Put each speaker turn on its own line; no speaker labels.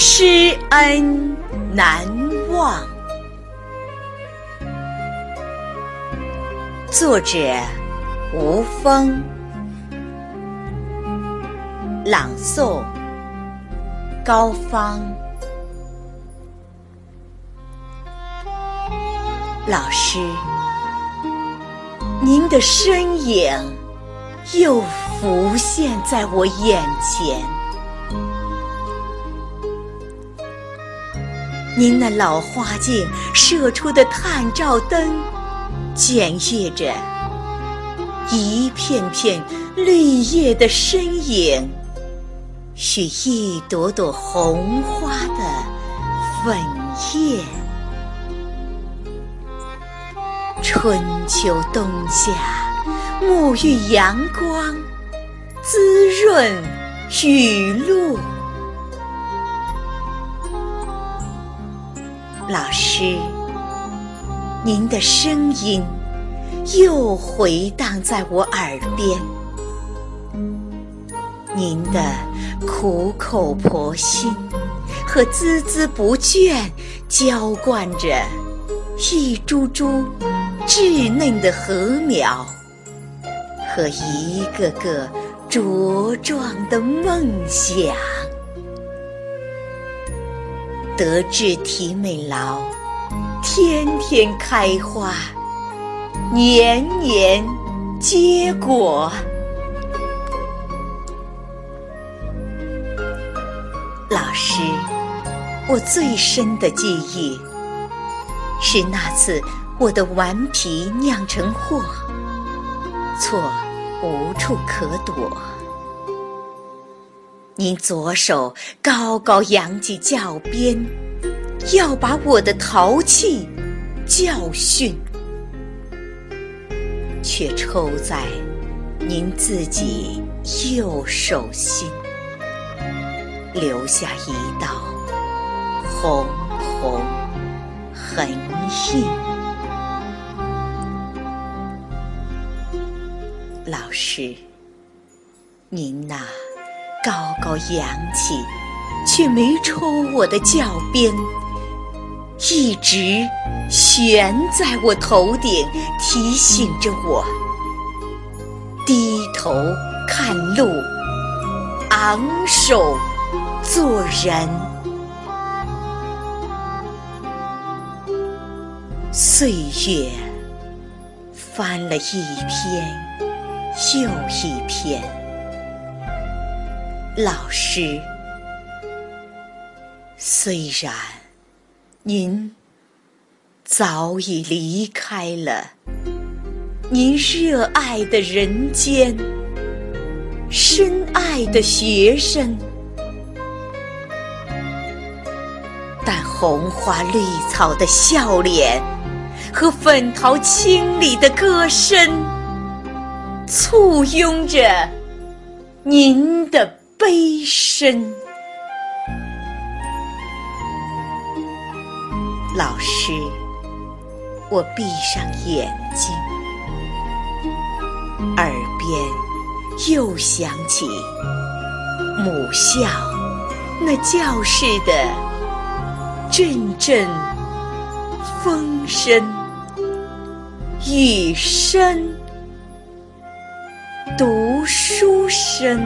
师恩难忘。作者：吴峰，朗诵：高芳。老师，您的身影又浮现在我眼前。您那老花镜射出的探照灯，检阅着一片片绿叶的身影，与一朵朵红花的粉叶。春秋冬夏，沐浴阳光，滋润雨露。老师，您的声音又回荡在我耳边，您的苦口婆心和孜孜不倦，浇灌着一株株。稚嫩的禾苗和一个个茁壮的梦想，德智体美劳，天天开花，年年结果。老师，我最深的记忆是那次。我的顽皮酿成祸，错无处可躲。您左手高高扬起教鞭，要把我的淘气教训，却抽在您自己右手心，留下一道红红痕印。老师，您那高高扬起却没抽我的教鞭，一直悬在我头顶，提醒着我低头看路，昂首做人。岁月翻了一篇。又一篇，老师，虽然您早已离开了您热爱的人间，深爱的学生，但红花绿草的笑脸和粉桃清丽的歌声。簇拥着您的悲声，老师，我闭上眼睛，耳边又响起母校那教室的阵阵风声、雨声。读书声。